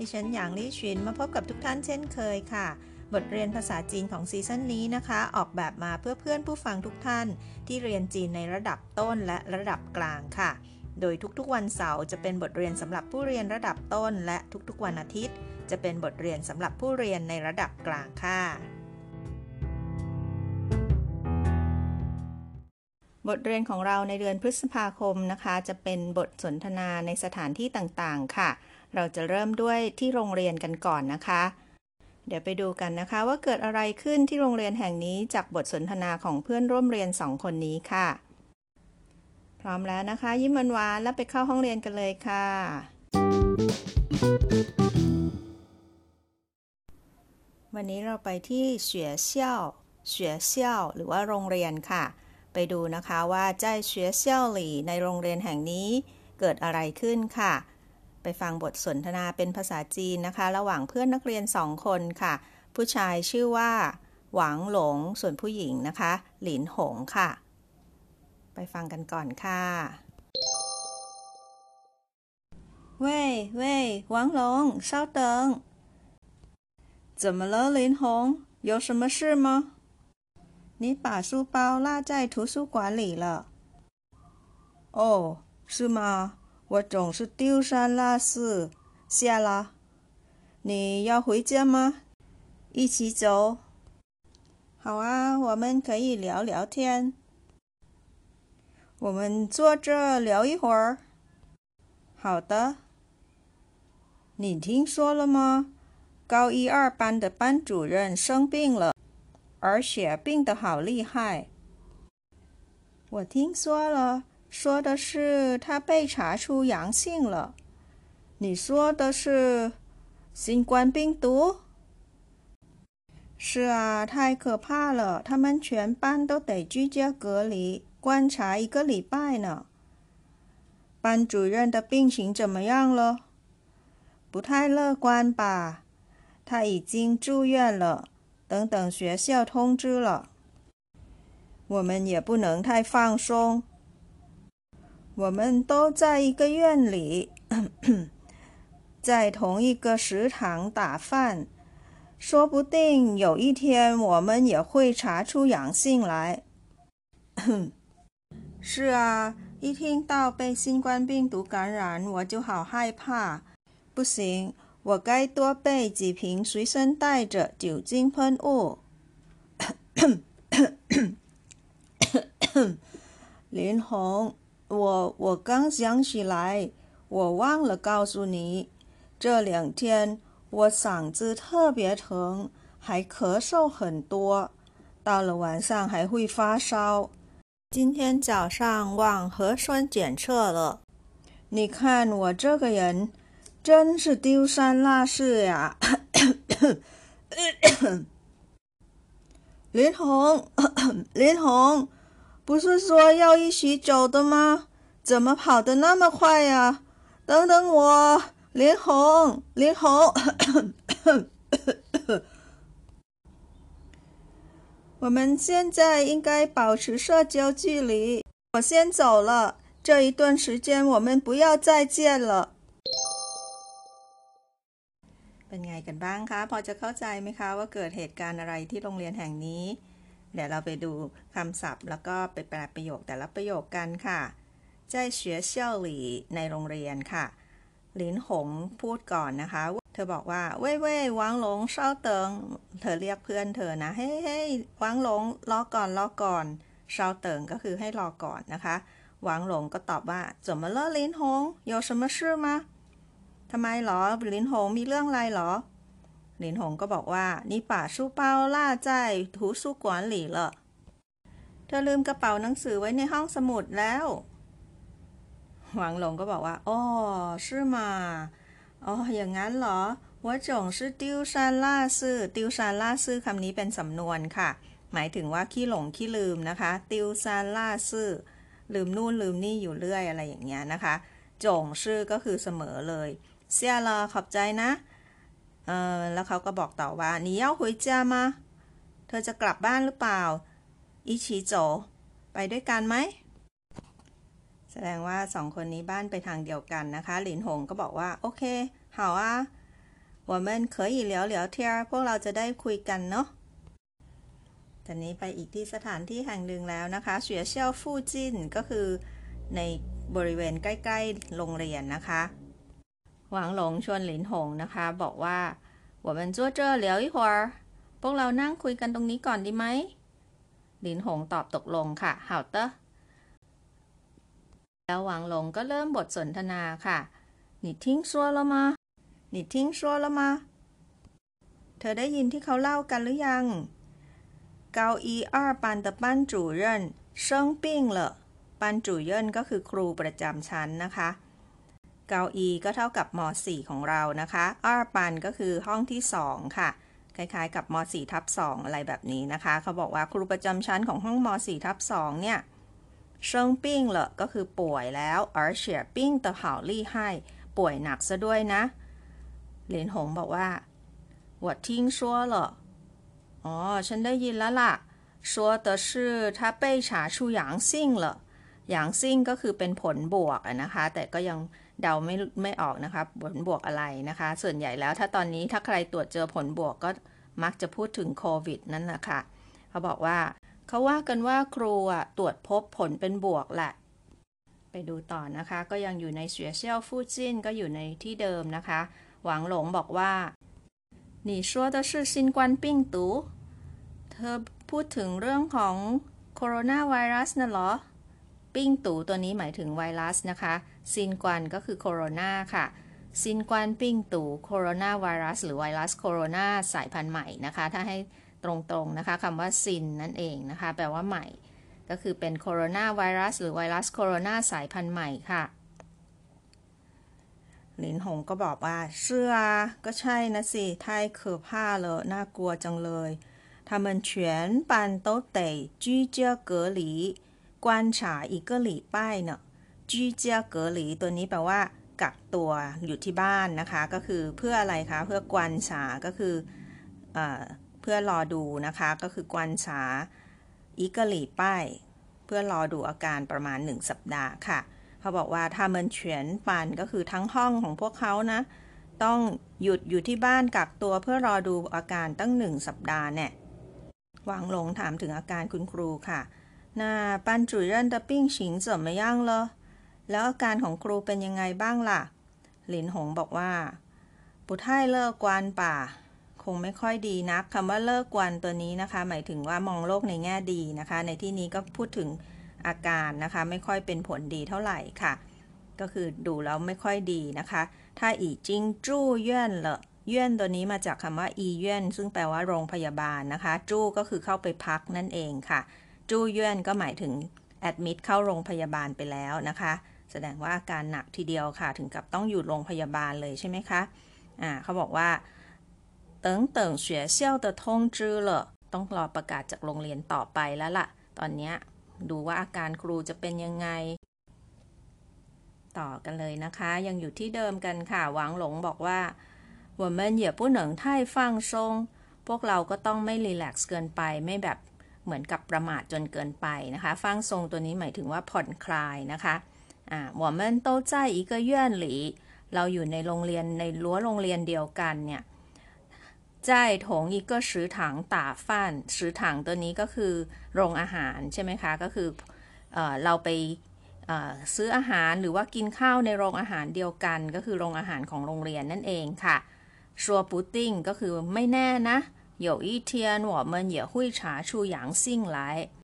ดิฉันหยางลี่ชินมาพบกับทุกท่านเช่นเคยค่ะ บทเรียนภาษาจีนของซีซั่นนี้นะคะ ออกแบบมาเพื่อเพื่อนผู้ฟังทุกท่าน ที่เรียนจีนในระดับต้นและระดับกลางค่ะ โดยทุกๆวันเสาร์จะเป็นบทเรียนสำหรับผู้เรียนระดับต้น และทุกๆวันอาทิตย์ จะเป็นบทเรียนสำหรับผู้เรียนในระดับกลางค่ะบทเรียนของเราในเดือนพฤษภาคมนะคะ จะเป็นบทสนทนาในสถานที่ต่างๆ ค่ะ เราจะเริ่มด้วยที่โรงเรียนกันก่อนนะคะ เดี๋ยวไปดูกันนะคะว่าเกิดอะไรขึ้นที่โรงเรียนแห่งนี้จากบทสนทนาของเพื่อนร่วมเรียนสองคนนี้ค่ะ พร้อมแล้วนะคะ ยิ้มหวานๆแล้วไปเข้าห้องเรียนกันเลยค่ะ วันนี้เราไปที่เฉวยเซี่ยวเฉวยเซี่ยวหรือว่าโรงเรียนค่ะ ไปดูนะคะว่าใจเฉวยเซี่ยวหลี่ในโรงเรียนแห่งนี้เกิดอะไรขึ้นค่ะ ไปฟังบทสนทนาเป็นภาษาจีนนะคะ ระหว่างเพื่อนนักเรียนสองคนค่ะ ผู้ชายชื่อว่า หวังหลง ส่วนผู้หญิงนะคะ หลินหงค่ะ ไปฟังกันก่อนค่ะ 喂喂，王龙，稍等。怎么了，林红？有什么事吗？你把书包落在图书馆里了。哦，是吗？ 我总是丢三落四，下了。你要回家吗？一起走。好啊，我们可以聊聊天。我们坐这聊一会儿。好的。你听说了吗？高一二班的班主任生病了，而且病得好厉害。我听说了，说的是他被查出阳性了。你说的是新冠病毒？是啊，太可怕了，他们全班都得居家隔离，观察一个礼拜呢。班主任的病情怎么样了？不太乐观吧？他已经住院了，等等学校通知了。我们也不能太放松。我们都在一个院里，在同一个食堂打饭，说不定有一天我们也会查出阳性来。是啊，一听到被新冠病毒感染，我就好害怕。不行，我该多备几瓶随身带着酒精喷雾。林红，我我刚想起来，我忘了告诉你，这两天我嗓子特别疼，还咳嗽很多，到了晚上还会发烧。今天早上忘核酸检测了，你看我这个人真是丢三落四呀！林红，林红，不是说要一起走的吗？怎么跑得那么快呀？等等我，林红，林红。我们现在应该保持社交距离。我先走了，这一段时间我们不要再见了。เป็นไงกันบ้างคะ พอจะเข้าใจไหมคะว่าเกิดเหตุการณ์อะไรที่โรงเรียนแห่งนี้ เดี๋ยวเราไปดูคำศัพท์ แล้วก็ไปแปลประโยคแต่ละประโยคกันค่ะ在学校里ในโรงเรียนค่ะ หลินหงพูดก่อนนะคะ เธอบอกว่าเว่ยเว่ยวังหลงเศร้าเติง เธอเรียกเพื่อนเธอนะ เฮ้ยเฮ้ยวังหลงรอก่อนรอก่อนเศร้าเติงก็คือให้รอก่อนนะคะหวังหลงก็ตอบว่า怎么了林红有什么事吗ทำไมหรอหลินหงมีเรื่องอะไรหรอ หลินหงก็บอกว่านี่ป่าชูเปาล่าใจถูสู้กวนหลี่เหรอเธอลืมกระเป๋าหนังสือไว้ในห้องสมุดแล้ว หวังหลงก็บอกว่าอ๋อชือมาอ๋ออย่างนั้นเหรอว่าจงชื่อติวซานล่าซื่อติวซานล่าซื่อคำนี้เป็นสำนวนค่ะ หมายถึงว่าขี้หลงขี้ลืมนะคะ ติวซานล่าซื่อลืมนู่นลืมนี่อยู่เรื่อยอะไรอย่างเงี้ยนะคะจงชื่อก็คือเสมอเลย เสียลอขอบใจนะ เออแล้วเขาก็บอกต่อว่า你要回家吗เธอจะกลับบ้านหรือเปล่าอีชีโจไปด้วยกันไหม แสดงว่าสองคนนี้บ้านไปทางเดียวกันนะคะ หลินหงก็บอกว่า โอเค好啊我们可以聊聊天พวกเราจะได้คุยกันเนาะตอนนี้ไปอีกที่สถานที่แห่งหนึ่งแล้วนะคะเฉียเชี่ยวฟู่จินก็คือในบริเวณใกล้ๆโรงเรียนนะคะ หวังหลงชวนหลินหงนะคะ บอกว่า我们坐这聊一会儿พวกเรานั่งคุยกันตรงนี้ก่อนดีไหมหลินหงตอบตกลงค่ะ好的แล้วหวังหลงก็เริ่มบทสนทนาค่ะ你听说了吗你听说了吗เธอได้ยินที่เขาเล่ากันหรือยัง高一二班的班主任生病了班主任ก็คือครูประจำชั้นนะคะ เกาอีก็เท่ากับม .4 ของเรานะคะอาปันก็คือห้องที่ 2 ค่ะ คล้ายๆกับม .4 ทับ2อะไรแบบนี้นะคะ เขาบอกว่าครูประจำชั้นของห้องม .4 ทับ2เนี่ยเชิงปิ้งเหรอก็คือป่วยแล้ว而且病得好厉害ป่วยหนักซะด้วยนะเหรียญหงบอกว่า我听说了อ๋อ ฉันได้ยินแล้วล่ะ说的是他被查出阳性了阳性ก็คือเป็นผลบวกนะคะ แต่ก็ยัง เดาไม่ไม่ออกนะคะผลบวกอะไรนะคะ ส่วนใหญ่แล้วถ้าตอนนี้ถ้าใครตรวจเจอผลบวกก็มักจะพูดถึงโควิดนั่นแหละค่ะเขาบอกว่าเขาว่ากันว่าครูอ่ะตรวจพบผลเป็นบวกแหละ ไปดูต่อนะคะ ก็ยังอยู่ในเสียเซียวฟูจินก็อยู่ในที่เดิมนะคะ หวังหลงบอกว่า你说的是新冠病毒เธอพูดถึงเรื่องของโคโรนาไวรัสน่ะเหรอปิ้งตูตัวนี้หมายถึงไวรัสนะคะ ซินกวันก็คือโคโรนาค่ะซินกวันปิ้งตูโคโรนาไวรัสหรือไวรัสโคโรนาสายพันธุ์ใหม่นะคะ ถ้าให้ตรงๆนะคะคำว่าซินนั่นเองนะคะ แปลว่าใหม่ ก็คือเป็นโคโรนาไวรัสหรือไวรัสโคโรนาสายพันธุ์ใหม่ค่ะหลินหงก็บอกว่าเชื่อก็ใช่นะสิ太可怕了น่ากลัวจังเลย他们全班都得居家隔离观察一个礼拜呢 居家隔离ตัวนี้แปลว่ากักตัวอยู่ที่บ้านนะคะ ก็คือเพื่ออะไรคะ เพื่อกวนฉาก็คืออเพื่อรอดูนะคะ ก็คือกวนฉาอีกหลีป้ายเพื่อรอดูอาการประมาณ 1 สัปดาห์ค่ะ เขาบอกว่าถ้ามันเฉียนปันก็คือทั้งห้องของพวกเขานะ ต้องหยุดอยู่ที่บ้านกักตัวเพื่อรอดูอาการตั้งหนึ่งสัปดาห์เนี่ยหวังหลงถามถึงอาการคุณครูค่ะ那班主任的病情怎么样了 แล้วอาการของครูเป็นยังไงบ้างล่ะ หลินหงบอกว่า ปุไทเลิกกวนป่า คงไม่ค่อยดีนักคำว่าเลิกกวนตัวนี้นะคะ หมายถึงว่ามองโลกในแง่ดีนะคะ ในที่นี้ก็พูดถึงอาการนะคะ ไม่ค่อยเป็นผลดีเท่าไหร่ค่ะ ก็คือดูแล้วไม่ค่อยดีนะคะ ถ้าอีจิงจู้เย่นเลเย่นตัวนี้มาจากคำว่าอีเย่นซึ่งแปลว่าโรงพยาบาลนะคะ จู้ก็คือเข้าไปพักนั่นเองค่ะ จู้เย่นก็หมายถึงแอดมิดเข้าโรงพยาบาลไปแล้วนะคะ แสดงว่าอาการหนักทีเดียวค่ะ ถึงกับต้องอยู่โรงพยาบาลเลยใช่ไหมคะอ่าเขาบอกว่า等等学校的通知了ต้องรอประกาศจากโรงเรียนต่อไปแล้วล่ะ ตอนนี้ดูว่าอาการครูจะเป็นยังไง ต่อกันเลยนะคะ ยังอยู่ที่เดิมกันค่ะ หวังหลงบอกว่า我们也不能太放松พวกเราก็ต้องไม่รีแลกซ์เกินไป ไม่แบบเหมือนกับประมาทจนเกินไปนะคะ ฟังทรงตัวนี้หมายถึงว่าผ่อนคลายนะคะ อ่า我们都在一个院里เราอยู่ในโรงเรียนในรั้วโรงเรียนเดียวกันเนี่ย在同一个食堂打饭食堂ตัวนี้ก็คือโรงอาหารใช่ไหมคะ ก็คือเอเราไปซื้ออาหารหรือว่ากินข้าวในโรงอาหารเดียวกัน ก็คือโรงอาหารของโรงเรียนนั่นเองค่ะชัวปูติ้งก็คือไม่แน่นะ 有一天我们也会查出阳性来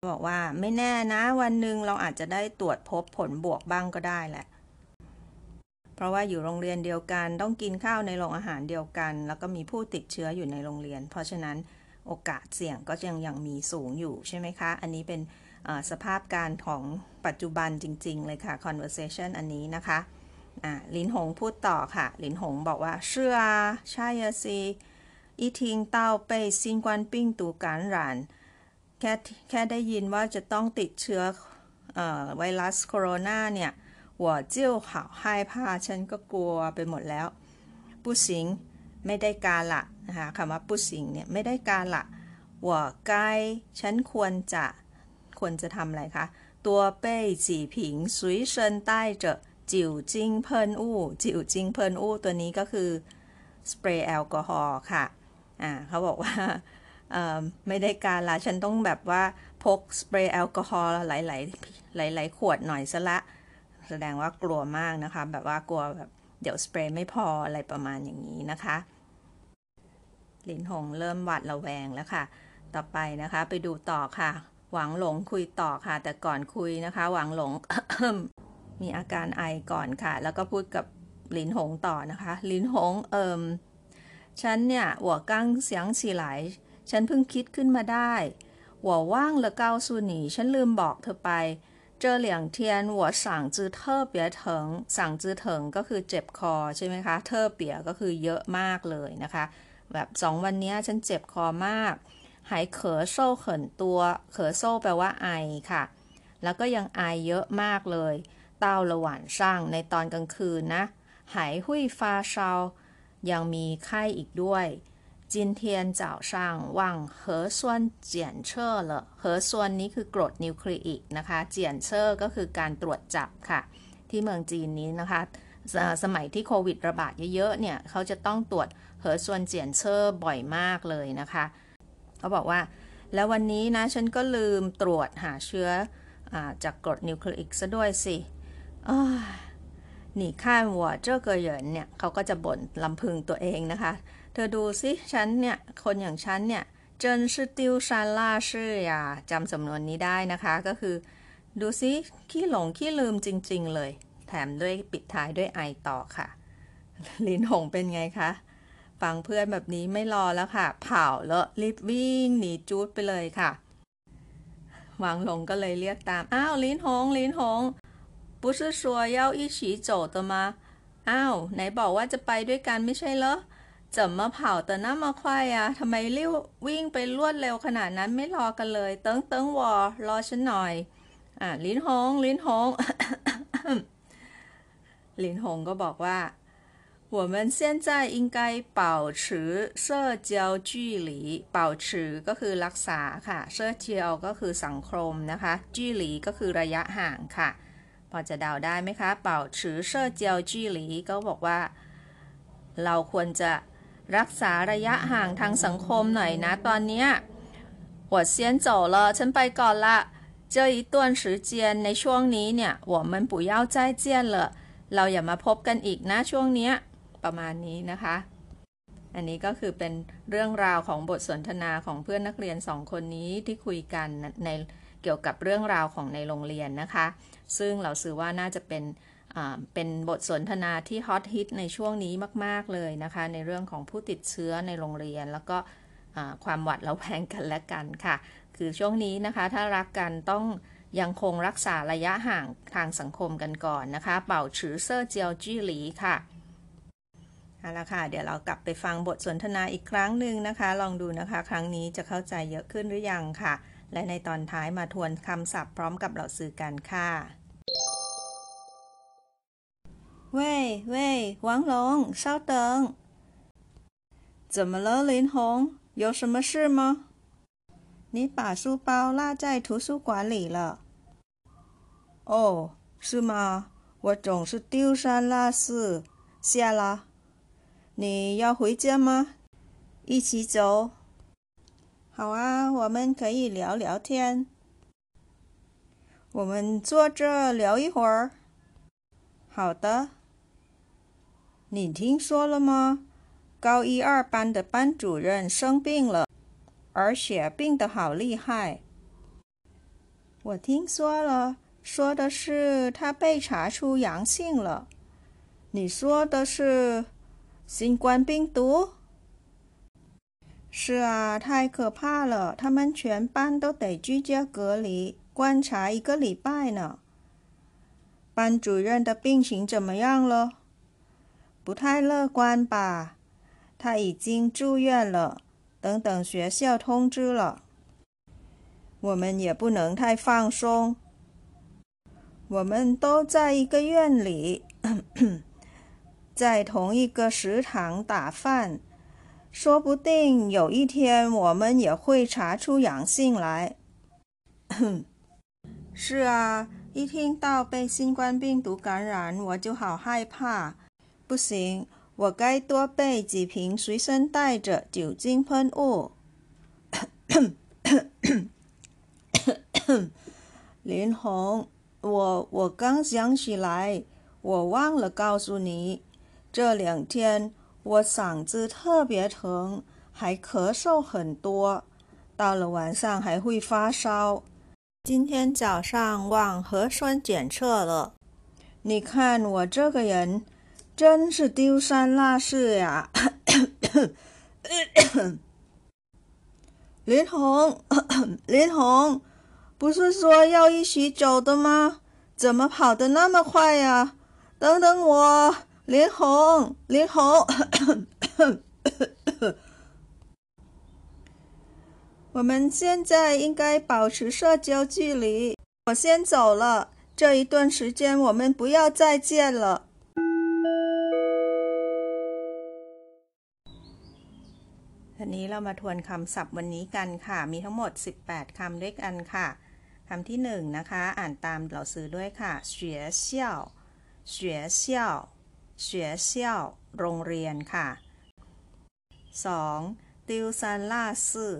บอกว่าไม่แน่นะวันหนึ่งเราอาจจะได้ตรวจพบผลบวกบ้างก็ได้แหละ เพราะว่าอยู่โรงเรียนเดียวกันต้องกินข้าวในโรงอาหารเดียวกัน แล้วก็มีผู้ติดเชื้ออยู่ในโรงเรียน เพราะฉะนั้นโอกาสเสี่ยงก็ยังยังมีสูงอยู่ใช่ไหมคะ อันนี้เป็นสภาพการของปัจจุบันจริงๆเลยค่ะ conversation อันนี้นะคะ อ่าลินหงพูดต่อค่ะ ลินหงบอกว่า是啊ใช่สิ 一听到被新冠病毒感染แค่แค่ได้ยินว่าจะต้องติดเชื้ออไวรัสโคโรนาเนี่ย我就好害怕ฉันก็กลัวไปหมดแล้ว不行ไม่ได้การละนะคะคำว่า不行เนี่ยไม่ได้การละ我该ฉันควรจะควรจะทำอะไรคะ多备几瓶随身带着จิ๋วจิ้งเพินอู้จิ๋วจิ้งเพินอู้ตัวนี้ก็คือสเปรย์แอลกอฮอล์ค่ะ อ่าเขาบอกว่าไม่ได้การละฉันต้องแบบว่าพกสเปรย์แอลกอฮอล์หลายๆหลายๆขวดหน่อยซะละ แสดงว่ากลัวมากนะคะ แบบว่ากลัวแบบเดี๋ยวสเปรย์ไม่พออะไรประมาณอย่างนี้นะคะลินหงเริ่มหวัดระแวงแล้วค่ะ ต่อไปนะคะไปดูต่อค่ะ หวังหลงคุยต่อค่ะ แต่ก่อนคุยนะคะ หวังหลงมีอาการไอก่อนค่ะ แล้วก็พูดกับลินหงต่อนะคะลินหงเอิม ฉันเนี่ยหัวกังเสียงสีหลฉันเพิ่งคิดขึ้นมาได้หัวว่างละเกาสูนีฉันลืมบอกเธอไปเจอเหลียงเทียนหัวสั่งจือเทอเปียเถงสั่งจือเถงก็คือเจ็บคอใช่ไหมคะ เทอเปียก็คือเยอะมากเลยนะคะ แบบสองวันนี้ฉันเจ็บคอมาก 还咳嗽很多 咳嗽 แปลว่าไอค่ะ แล้วก็ยังไอเยอะมากเลย 到了晚上 ในตอนกลางคืนนะ 还会发烧 ยังมีไข้อีกด้วย今天早上忘核酸检测了核酸นี่คือกรดนิวคลีอิกนะคะ检测 ก็คือการตรวจจับค่ะ ที่เมืองจีนนี้นะคะ สมัยที่โควิดระบาดเยอะๆเนี่ยเขาจะต้องตรวจ核酸检测 บ่อยมากเลยนะคะเขาบอกว่า แล้ววันนี้นะฉันก็ลืมตรวจหาเชื้อจากกรดนิวคลีอิกซะด้วยสิ 你看我这个人 เนี่ยเขาก็จะบ่นรำพึงตัวเองนะคะ เธอดูสิฉันเนี่ย คนอย่างฉันเนี่ย真是丢三落四呀 จำสำนวนนี้ได้นะคะก็คือ ดูสิขี้หลงขี้ลืมจริง ๆ เลย แถมด้วยปิดท้ายด้วยไอต่อค่ะ ลินหงเป็นไงคะ ฟังเพื่อนแบบนี้ไม่รอแล้วค่ะ เผาแล้วรีบวิ่งหนีจูดไปเลยค่ะ หวังหลงก็เลยเรียกตาม อ้าวลินหงลินหง 不是说要一起走的吗อ้าวไหนบอกว่าจะไปด้วยกันไม่ใช่เหรอ怎么跑的那么快呀ทำไมรีบวิ่งไปรวดเร็วขนาดนั้นไม่รอกันเลยเติ้งเติ้งวอรอฉันหน่อย อ่าลินหงลินหงลินหงก็บอกว่า我们现在应该保持社交距离保持ก็คือรักษาค่ะเสื้อเจียวก็คือสังคมนะคะจีหลีก็คือระยะห่างค่ะ พอจะเดาได้ไหมคะเป่าชือเสื้อเจียวจีหลีก็บอกว่า เราควรจะรักษาระยะห่างทางสังคมหน่อยนะตอนนี้我先走了ฉันไปก่อนละ这一段时间ในช่วงนี้เนี่ย我们不要再见了เราอย่ามาพบกันอีกนะช่วงนี้ประมาณนี้นะคะ อันนี้ก็คือเป็นเรื่องราวของบทสนทนาของเพื่อนนักเรียนสองคนนี้ที่คุยกันในเ กี่ยวกับเรื่องราวของในโรงเรียนนะคะ ซึ่งเราซื้อว่าน่าจะเป็นเป็นบทสนทนาที่ฮอตฮิตในช่วงนี้มาก ๆ เลยนะคะ ในเรื่องของผู้ติดเชื้อในโรงเรียน แล้วก็ความหวัดระแวงกันและกันค่ะ คือช่วงนี้นะคะถ้ารักกันต้องยังคงรักษาระยะห่างทางสังคมกันก่อนนะคะ เป่าฉือเซอร์เจียวจี้หลีค่ะเอาละค่ะ เดี๋ยวเรากลับไปฟังบทสนทนาอีกครั้งหนึ่งนะคะ ลองดูนะคะ ครั้งนี้จะเข้าใจเยอะขึ้นหรือยังค่ะ และในตอนท้ายมาทวนคำศัพท์พร้อมกับเราสื่อกันค่ะ喂喂，王龙，稍等。怎么了，林红？有什么事吗？你把书包落在图书馆里了。哦，是吗？我总是丢三落四，下了。你要回家吗？一起走。 好啊，我们可以聊聊天。我们坐这聊一会儿。好的。你听说了吗？高一二班的班主任生病了，而且病得好厉害。我听说了，说的是他被查出阳性了。你说的是新冠病毒？是啊，太可怕了，他们全班都得居家隔离，观察一个礼拜呢。班主任的病情怎么样了？不太乐观吧？他已经住院了，等等学校通知了。我们也不能太放松。我们都在一个院里，在同一个食堂打饭，说不定有一天我们也会查出阳性来。是啊，一听到被新冠病毒感染，我就好害怕。不行，我该多备几瓶随身带着酒精喷雾。林红。我我刚想起来，我忘了告诉你，这两天我嗓子特别疼，还咳嗽很多，到了晚上还会发烧。今天早上忘核酸检测了，你看我这个人真是丢三落四呀！林红，林红。不是说要一起走的吗？怎么跑得那么快呀？等等我，林红，林红，我们现在应该保持社交距离。我先走了，这一段时间我们不要再见了。ทีนี้เรามาทวนคำศัพท์วันนี้กันค่ะ มีทั้งหมด 18 คำด้วยกันค่ะคำที่หนึ่งนะคะ อ่านตามเราซื้อด้วยค่ะ เฉียเซี่ยวโรงเรียนค่ะ 2. ติวซานล่าซื่อ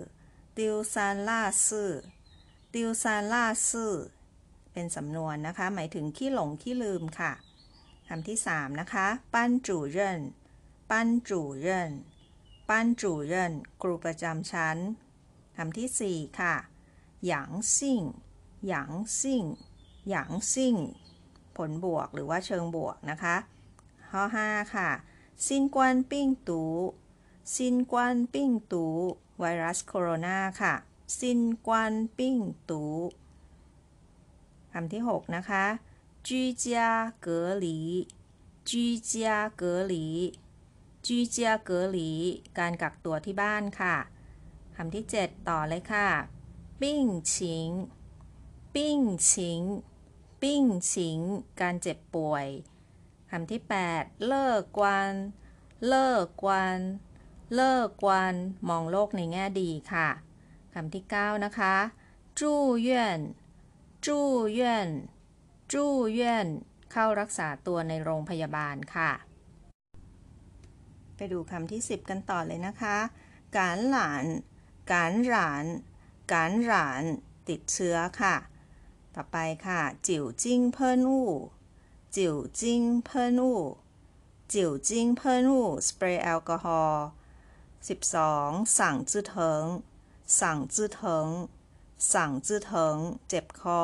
ติวซานล่าซื่อติวซานล่าซื่อเป็นสำนวนนะคะ หมายถึงขี้หลงขี้ลืมค่ะคำที่ 3 นะคะปั้นจู่เยินปั้นจู่เยินปั้นจู่เยินครูประจำชั้นคำที่ 4 ค่ะหยาง性阳性阳性 ผลบวกหรือว่าเชิงบวกนะคะ ข้อ5ค่ะ 新冠病毒新冠病毒 ไวรัสโคโรนาค่ะ 新冠病毒 คำที่ 6 นะคะจีเจียเกอหลีจีเจียเกอหลีจีเจียเกอหลีการกักตัวที่บ้านค่ะคำที่ 7 ต่อเลยค่ะ ปิ้งชิง ปิ้งชิง ปิ้งชิง การเจ็บป่วย คำที่ 8 เลิกกวนเลิกกวนเลิกกวนมองโลกในแง่ดีค่ะคำที่ 9 นะคะจู้เย่นจู้เย่นจู้เย่นเข้ารักษาตัวในโรงพยาบาลค่ะ ไปดูคำที่ 10 กันต่อเลยนะคะ การหลาน การหลาน การหลาน ติดเชื้อค่ะ ต่อไปค่ะ จิ๋วจิ้งเพิ่นอู่ จิ๋วจิ้งเพิ่นอู่จิ๋วจิ้งเพิ่นอู่สเปรย์แอลกอฮอล์12สั่งจื้อเถิง สั่งจื้อเถิง สั่งจื้อเถิง เจ็บคอ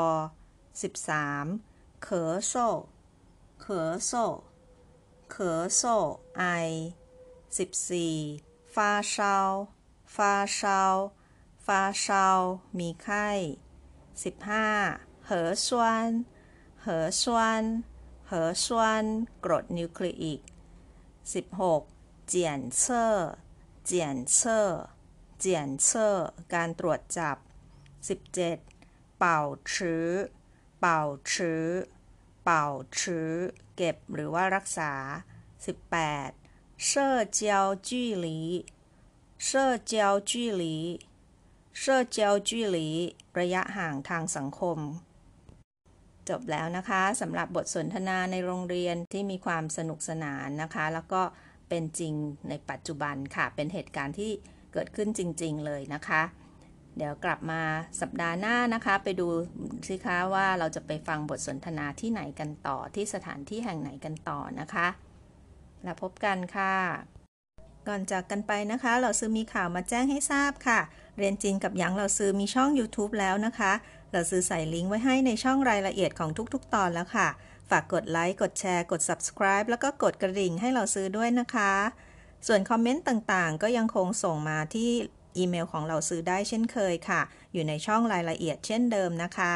13เขอโซ咳嗽咳嗽 ไอ14 发烧发烧发烧 มีไข้15 核酸 กรดนิวคลีอิก 16. 检测检测检测 การตรวจจับ 17. เป่าชื้อ เป่าชื้อ เป่าชื้อ เก็บหรือว่ารักษา 18. เชื่อเจียวจี้หลีเชื่อเจียวจี้หลีเชื่อเจียวจี้หลีระยะห่างทางสังคม จบแล้วนะคะสำหรับบทสนทนาในโรงเรียนที่มีความสนุกสนานนะคะ แล้วก็เป็นจริงในปัจจุบันค่ะ เป็นเหตุการณ์ที่เกิดขึ้นจริง ๆ เลยนะคะ เดี๋ยวกลับมาสัปดาห์หน้านะคะ ไปดูสิคะว่าเราจะไปฟังบทสนทนาที่ไหนกันต่อที่สถานที่แห่งไหนกันต่อนะคะ แล้วพบกันค่ะ ก่อนจากกันไปนะคะ เราซื้อมีข่าวมาแจ้งให้ทราบค่ะ เรียนจีนกับหยางเราซื้อมีช่อง YouTube แล้วนะคะ เราซื้อใส่ลิงก์ไว้ให้ในช่องรายละเอียดของทุกๆ ตอนแล้วค่ะ ฝากกดไลค์ กดแชร์ กด subscribe แล้วก็กดกระดิ่งให้เราซื้อด้วยนะคะ ส่วนคอมเมนต์ต่างๆ ก็ยังคงส่งมาที่อีเมลของเราซื้อได้เช่นเคยค่ะ อยู่ในช่องรายละเอียดเช่นเดิมนะคะ